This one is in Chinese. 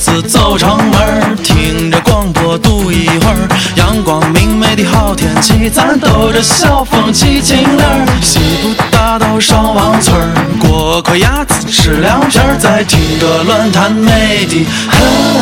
子走城门听着广播读一会儿阳光明媚的好天气咱兜着小风起晴儿西部大道上王村儿过块鸭子吃凉皮儿再听着乱弹美的很